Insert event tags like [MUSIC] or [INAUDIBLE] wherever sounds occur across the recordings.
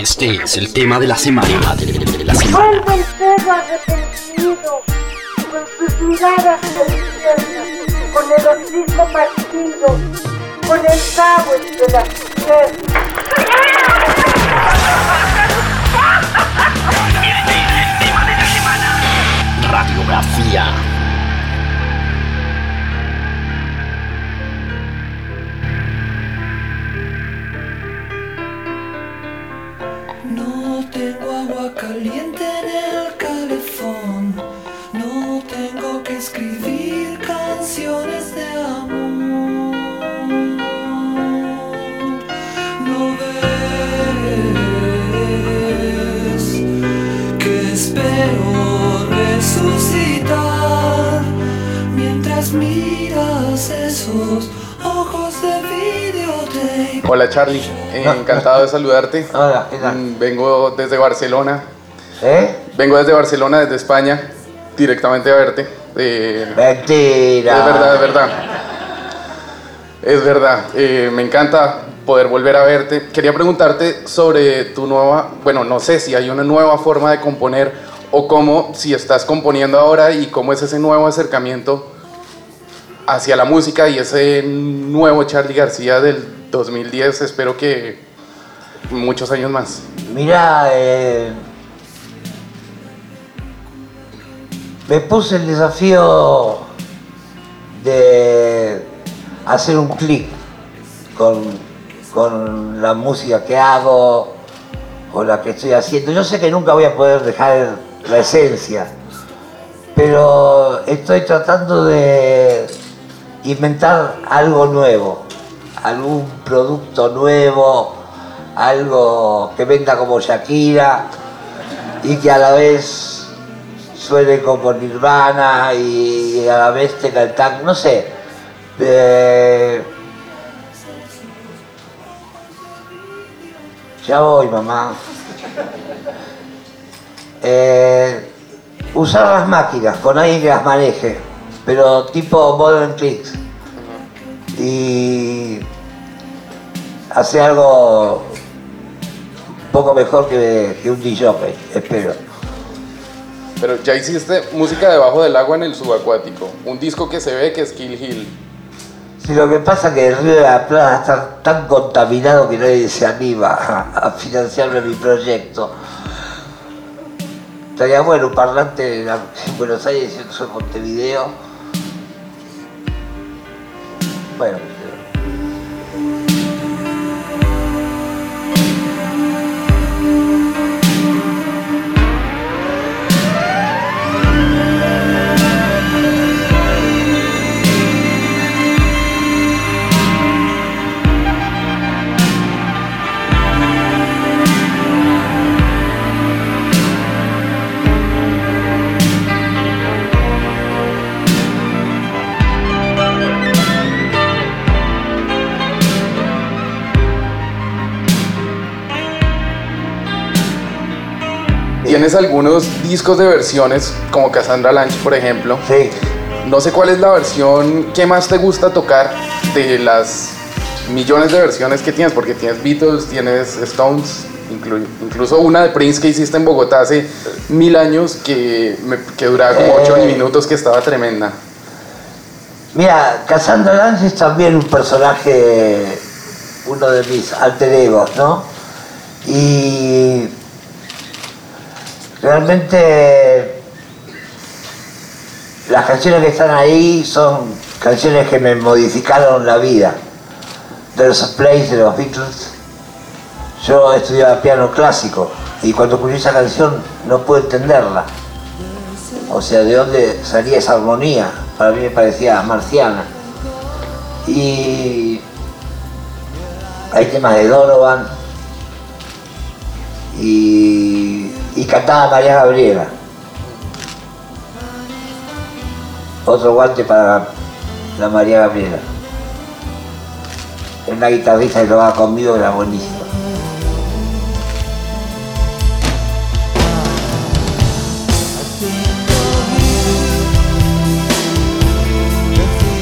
Este es el tema de la semana. De la semana. El perro arrepentido, con sus miradas infierno, con el hocico partido, con el cabo entre las piernas. Este es el tema de la semana. Radiografía. Caliente en el calefón. No tengo que escribir canciones de amor. No ves que espero resucitar mientras miras esos ojos de videotape. Hola Charlie, encantado de saludarte. Hola, mm, Vengo desde Barcelona ¿Eh? Vengo desde Barcelona, desde España, directamente a verte. Eh, Mentira. Es verdad, es verdad. Es verdad. Eh, me encanta poder volver a verte. Quería preguntarte sobre tu nueva, bueno, no sé si hay una nueva forma de componer o cómo, si estás componiendo ahora y cómo es ese nuevo acercamiento hacia la música y ese nuevo Charlie García del 2010. Espero que muchos años más. Mira, eh, me puse el desafío de hacer un clic con, la música que hago o la que estoy haciendo. Yo sé que nunca voy a poder dejar la esencia, pero estoy tratando de inventar algo nuevo, algún producto nuevo, algo que venda como Shakira y que a la vez suene como Nirvana y a la vez te cantan, no sé. Ya voy, mamá. Eh, usar las máquinas con alguien que las maneje, pero tipo Modern Clicks. Y hacer algo un poco mejor que, que un DJ, espero. Pero ya hiciste música debajo del agua en el subacuático, un disco que se ve que es Kill Hill. Sí, lo que pasa es que el río de la Plata está tan contaminado que nadie se anima a, financiarme mi proyecto. Estaría bueno un parlante en Buenos Aires y en Montevideo. Bueno. Tienes algunos discos de versiones, como Cassandra Lange, por ejemplo. Sí. No sé cuál es la versión que más te gusta tocar de las millones de versiones que tienes, porque tienes Beatles, tienes Stones, incluso una de Prince que hiciste en Bogotá hace mil años que, que duraba como ocho eh. minutos, que estaba tremenda. Mira, Cassandra Lange es también un personaje, uno de mis alter egos, ¿no? Y Realmente las canciones que están ahí son canciones que me modificaron la vida. There's a Place de los Beatles. Yo estudiaba piano clásico y cuando escuché esa canción no pude entenderla. O sea, de dónde salía esa armonía. Para mí me parecía marciana. Y hay temas de Donovan y y cantaba María Gabriela. Otro guante para la María Gabriela. Una guitarrista que tocaba conmigo era buenísima.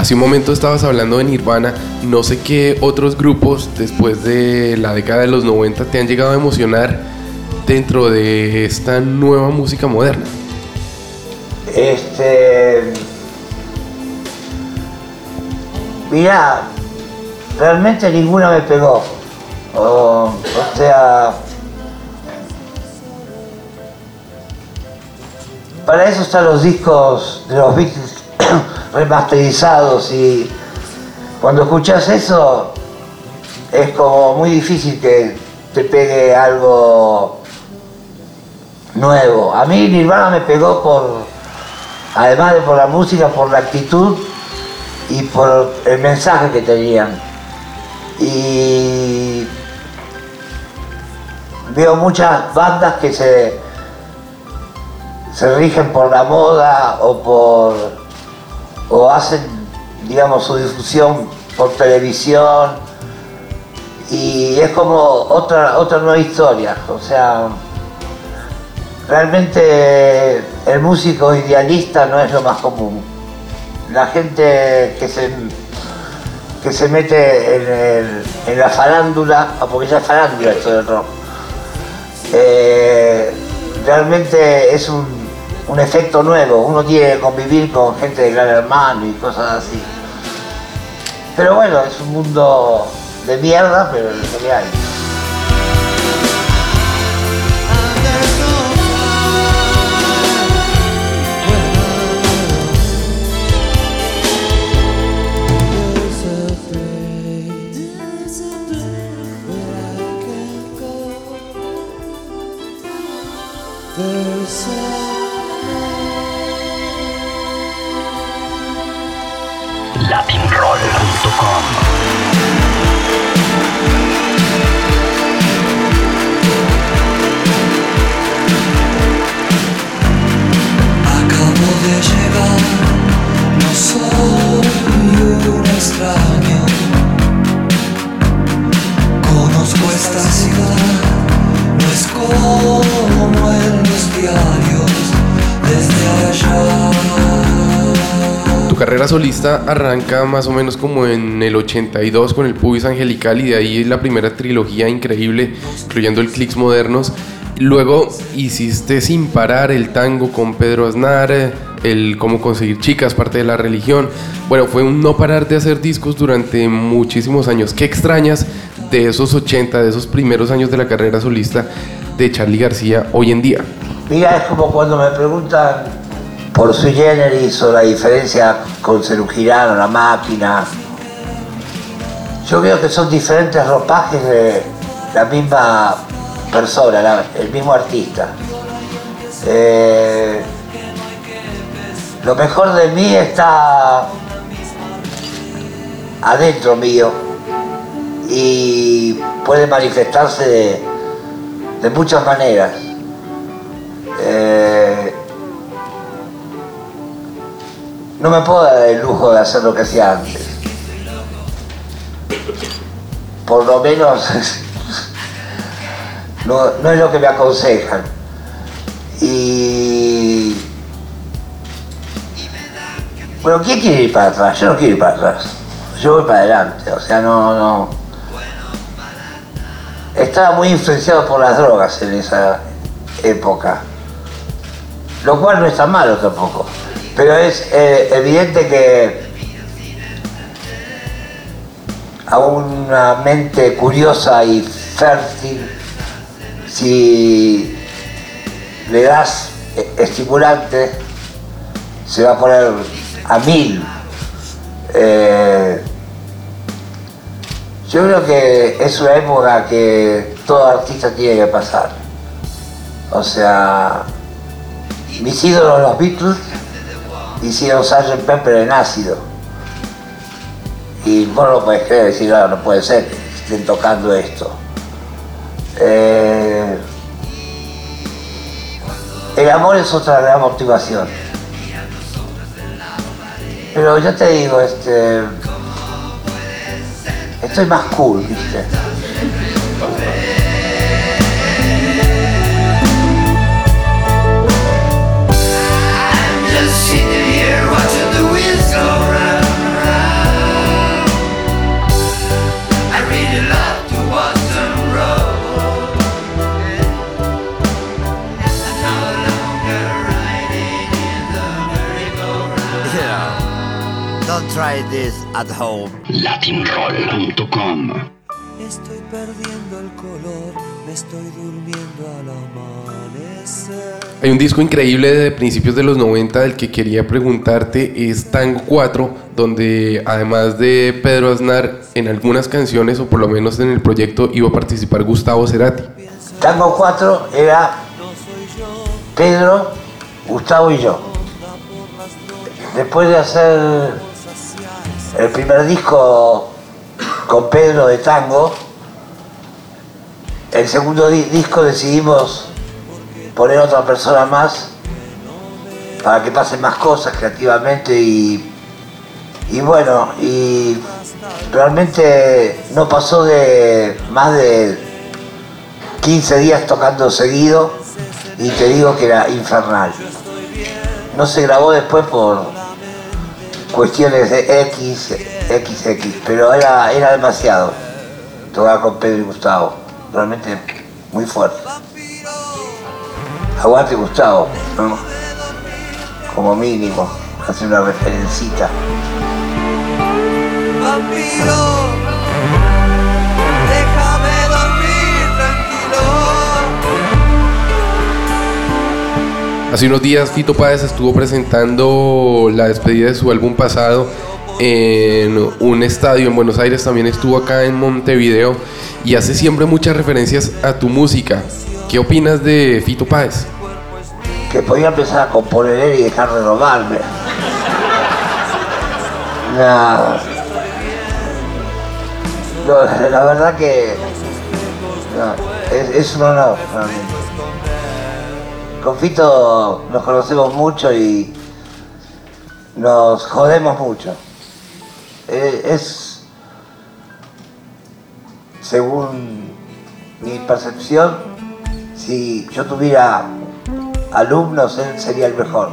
Hace un momento estabas hablando de Nirvana, no sé qué otros grupos después de la década de los 90 te han llegado a emocionar dentro de esta nueva música moderna. Este. Mirá, realmente ninguna me pegó. O sea. Para eso están los discos de los Beatles [COUGHS] remasterizados y cuando escuchas eso es como muy difícil que te pegue algo nuevo. A mí Nirvana me pegó por, además de por la música, por la actitud y por el mensaje que tenían. Y veo muchas bandas que se, se rigen por la moda o por o hacen digamos su difusión por televisión y es como otra otra nueva historia o sea realmente el músico idealista no es lo más común la gente que se que se mete en, la farándula, ah, porque ya es farándula esto del rock, eh, realmente es un, un efecto nuevo. Uno tiene que convivir con gente de gran hermano y cosas así. Pero bueno, es un mundo de mierda, pero es lo que hay. Carrera solista arranca más o menos como en el 82 con el Pubis Angelical y de ahí la primera trilogía increíble, incluyendo el Clicks Modernos. Luego hiciste sin parar el tango con Pedro Aznar, el cómo conseguir chicas, parte de la religión. Bueno, fue un no parar de hacer discos durante muchísimos años. ¿Qué extrañas de esos 80, de esos primeros años de la carrera solista de Charlie García hoy en día? Mira, es como cuando me preguntan por sui generis o la diferencia con Cerú Girano, la máquina. Yo veo que son diferentes ropajes de la misma persona, el mismo artista. Eh, lo mejor de mí está adentro mío y puede manifestarse de, de muchas maneras. Eh, no me puedo dar el lujo de hacer lo que hacía antes. Por lo menos [LAUGHS] no, no es lo que me aconsejan. Y bueno, ¿quién quiere ir para atrás? Yo no quiero ir para atrás. Yo voy para adelante. O sea, no, no. Estaba muy influenciado por las drogas en esa época. Lo cual no está malo tampoco. Pero es eh, evidente que a una mente curiosa y fértil, si le das eh, estimulante, se va a poner a mil. Eh, yo creo que es una época que todo artista tiene que pasar. O sea, mis ídolos los Beatles hicieron Sgt. Pepper en ácido. Y vos no lo puedes creer, decir, "Ah, no, no puede ser que estén tocando esto. Eh, el amor es otra gran motivación. Pero yo te digo, este. Estoy más cool, ¿viste? At home. Latinroll.com Estoy perdiendo el color, me estoy durmiendo al amanecer. Hay un disco increíble de principios de los 90 del que quería preguntarte, es Tango 4, donde además de Pedro Aznar, en algunas canciones, o por lo menos en el proyecto, iba a participar Gustavo Cerati. Tango 4 era Pedro, Gustavo y yo. Después de hacer el primer disco con Pedro de tango, el segundo di- disco decidimos poner otra persona más para que pasen más cosas creativamente y, y bueno, y realmente no pasó de más de 15 días tocando seguido y te digo que era infernal. No se grabó después por cuestiones de X, XX, pero era, era demasiado tocar con Pedro y Gustavo. Realmente muy fuerte. Aguante Gustavo. Como mínimo, hace una referencita. Hace unos días Fito Páez estuvo presentando la despedida de su álbum pasado en un estadio en Buenos Aires, también estuvo acá en Montevideo y hace siempre muchas referencias a tu música. ¿Qué opinas de Fito Páez? que podía empezar a componer y dejar de robarme. No. La verdad que es, un honor. Con Fito nos conocemos mucho y nos jodemos mucho. Eh, Es, según mi percepción, si yo tuviera alumnos, él sería el mejor.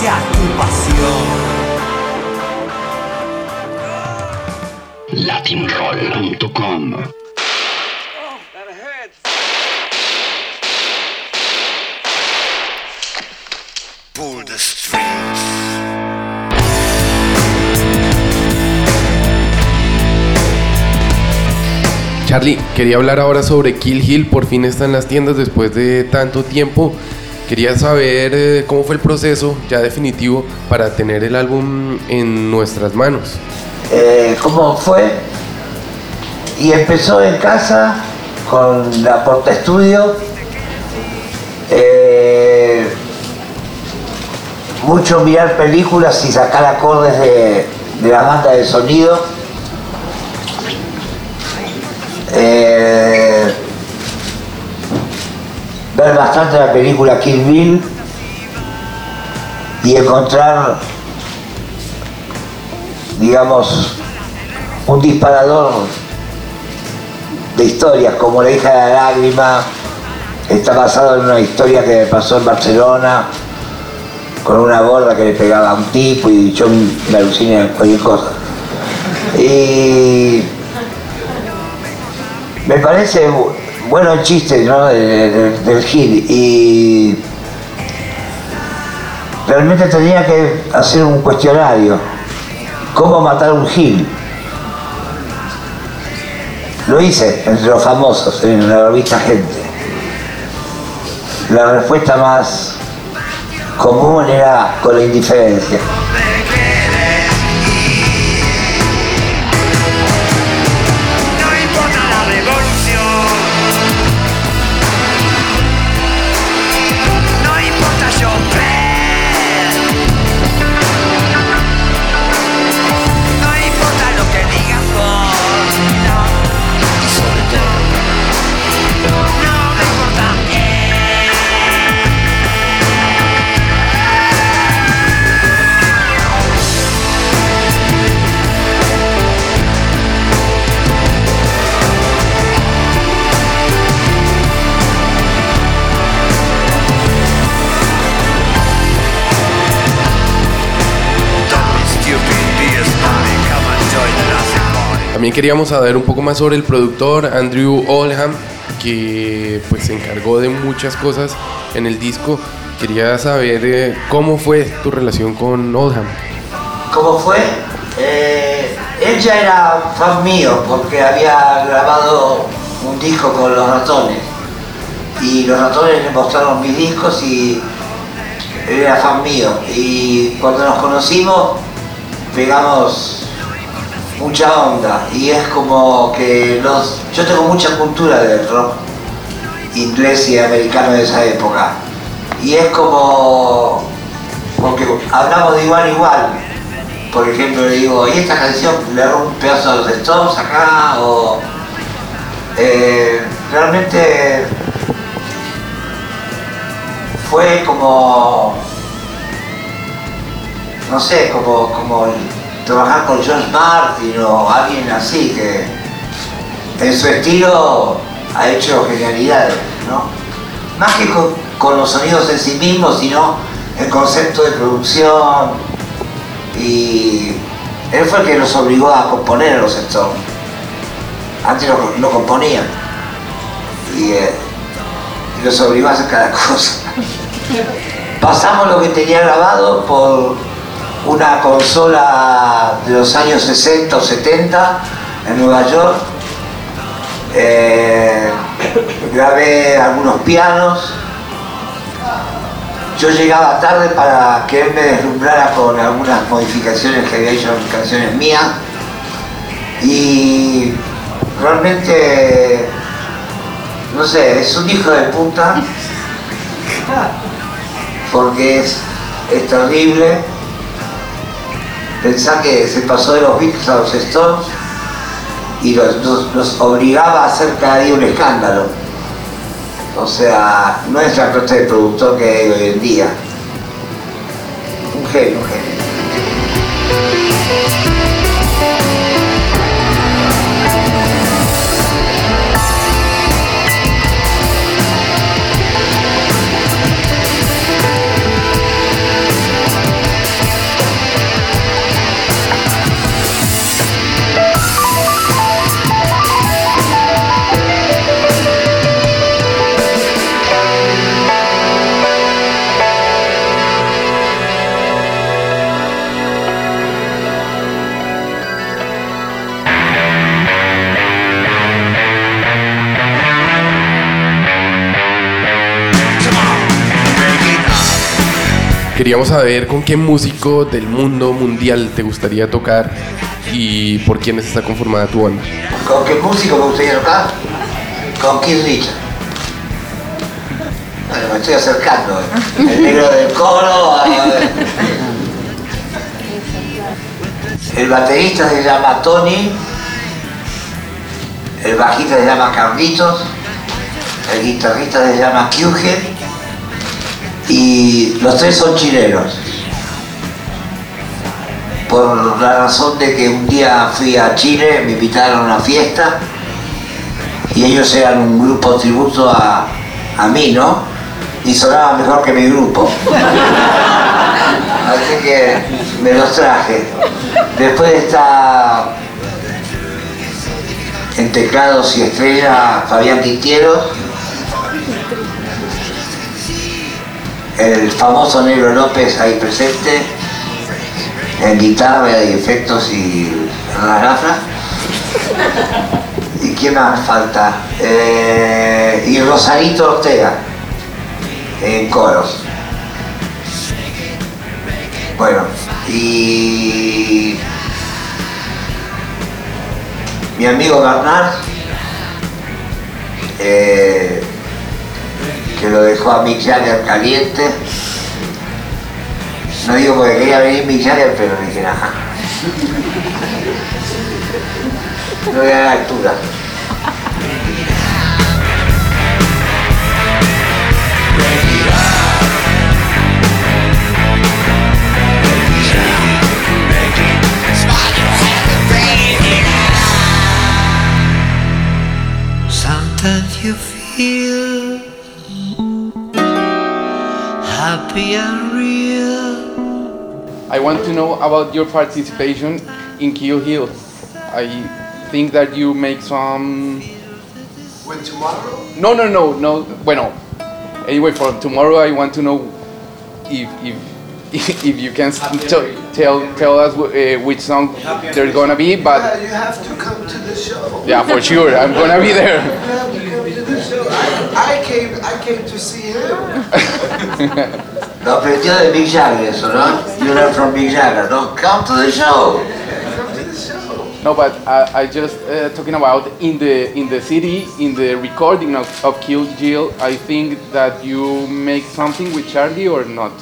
Tu pasión. Latinroll.com Pull the strings. Charlie, quería hablar ahora sobre Kill Hill, por fin está en las tiendas después de tanto tiempo. Quería saber eh, cómo fue el proceso ya definitivo para tener el álbum en nuestras manos. Eh, ¿Cómo fue? Y empezó en casa con la Porta Estudio. Eh, mucho mirar películas y sacar acordes de, de la banda de sonido. Eh, ver bastante la película Kill Bill y encontrar, digamos, un disparador de historias, como La hija de la lágrima, está basado en una historia que me pasó en Barcelona, con una gorda que le pegaba a un tipo y yo me aluciné en cualquier cosa. Y me parece bueno el chiste ¿no? de- de- del Gil y realmente tenía que hacer un cuestionario. ¿Cómo matar un Gil? Lo hice entre los famosos en la revista Gente. La respuesta más común era con la indiferencia. También queríamos saber un poco más sobre el productor Andrew Oldham, que pues se encargó de muchas cosas en el disco. Quería saber eh, cómo fue tu relación con Oldham. ¿Cómo fue? Eh, él ya era fan mío porque había grabado un disco con los ratones. Y los ratones le mostraron mis discos y él era fan mío. Y cuando nos conocimos pegamos mucha onda. Y es como que los. Yo tengo mucha cultura del rock inglés y americano de esa época. Y es como. porque hablamos de igual igual por ejemplo, le digo, ¿y esta canción le hago un pedazo a los Stones acá? O, eh, realmente fue como, no sé, como, como trabajar con George Martin o alguien así que en su estilo ha hecho genialidades, ¿no? Más que con, los sonidos en sí mismos, sino el concepto de producción, y él fue el que los obligó a componer a los Stones. Antes no, no componían. Y, eh, y obligó a hacer cada [LAUGHS] cosa. Pasamos lo que tenía grabado por una consola de los años 60 o 70 en Nueva York. Eh, grabé algunos pianos, yo llegaba tarde para que él me deslumbrara con algunas modificaciones que había hecho en canciones mías. Y realmente, no sé, es un hijo de puta porque es, es terrible pensar que se pasó de los Beatles a los Stones y los, nos obligaba a hacer cada día un escándalo. O sea, no es la clase de productor que hay hoy en día. Un genio, un genio. Queríamos saber con qué músico del mundo mundial te gustaría tocar y por quiénes está conformada tu banda. ¿Con qué músico me gustaría tocar? Con Keith Richards. Bueno, me estoy acercando. ¿eh? El negro del coro. El baterista se llama Tony. El bajista se llama Carlitos. El guitarrista se llama Kyuge. Y los tres son chilenos. Por la razón de que un día fui a Chile, me invitaron a una fiesta y ellos eran un grupo tributo a, a mí, ¿no? Y sonaba mejor que mi grupo. [LAUGHS] Así que me los traje. Después está en teclados y estrella Fabián Quintieros. El famoso Negro López ahí presente. En guitarra y efectos y gafas. ¿Y quién más falta? Eh, y Rosarito Ortega, en coros. Bueno, y mi amigo Bernard, eh, que lo dejó a Mick Jagger caliente. No digo porque quería venir Mick Jagger, pero dije, nada. No voy a la altura. Sometimes you feel happy and real. I want to know about your participation in Kill Hill. I think that you make some. When tomorrow? No, no, no, no. Bueno, anyway, for tomorrow, I want to know if if [LAUGHS] if you can tell tell tell us uh, which song there's gonna be. Yeah, But you have to come to the show. yeah, for sure, I'm gonna be there. You have to come to the show. I, I came, I came to see him. [LAUGHS] Lo ofreció de Big Jagger eso, ¿no? You're not from Big Jagger, ¿no? Come to the show. Come to the show. No, but I, I just uh, talking about in the in the city in the recording of, of Kill Jill. I think that you make something with Charlie or not.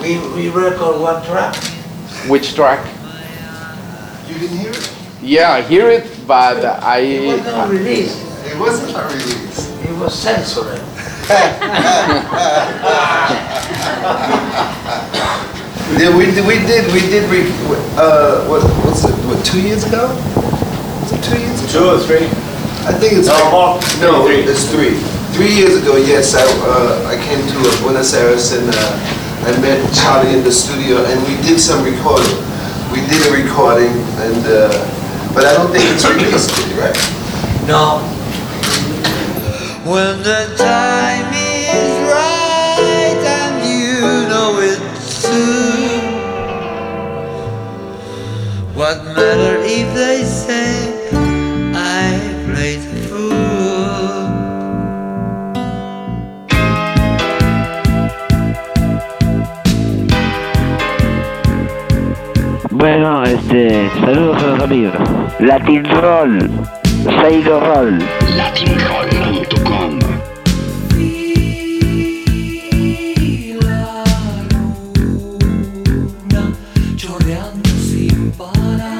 We, we record one track. Which track? You didn't hear it? Yeah, I hear it, but It was I not released. It wasn't a release. It was censored. Yeah, we did, we did, we did, re, uh, what, what's it, what, two years ago? Was it two years ago? Two or three? I think it's No, like, more. no, Three. it's three. Three years ago, yes, I, uh, I came to uh, Buenos Aires and, uh, I met Charlie in the studio and we did some recording. We did a recording and, uh, but I don't think it's released, right? No, When the time is right and you know it too. What matter if they say I played the fool? Bueno, este, saludos a los amigos. Latin Roll, Sailor Roll. Latinroll.com sin parar,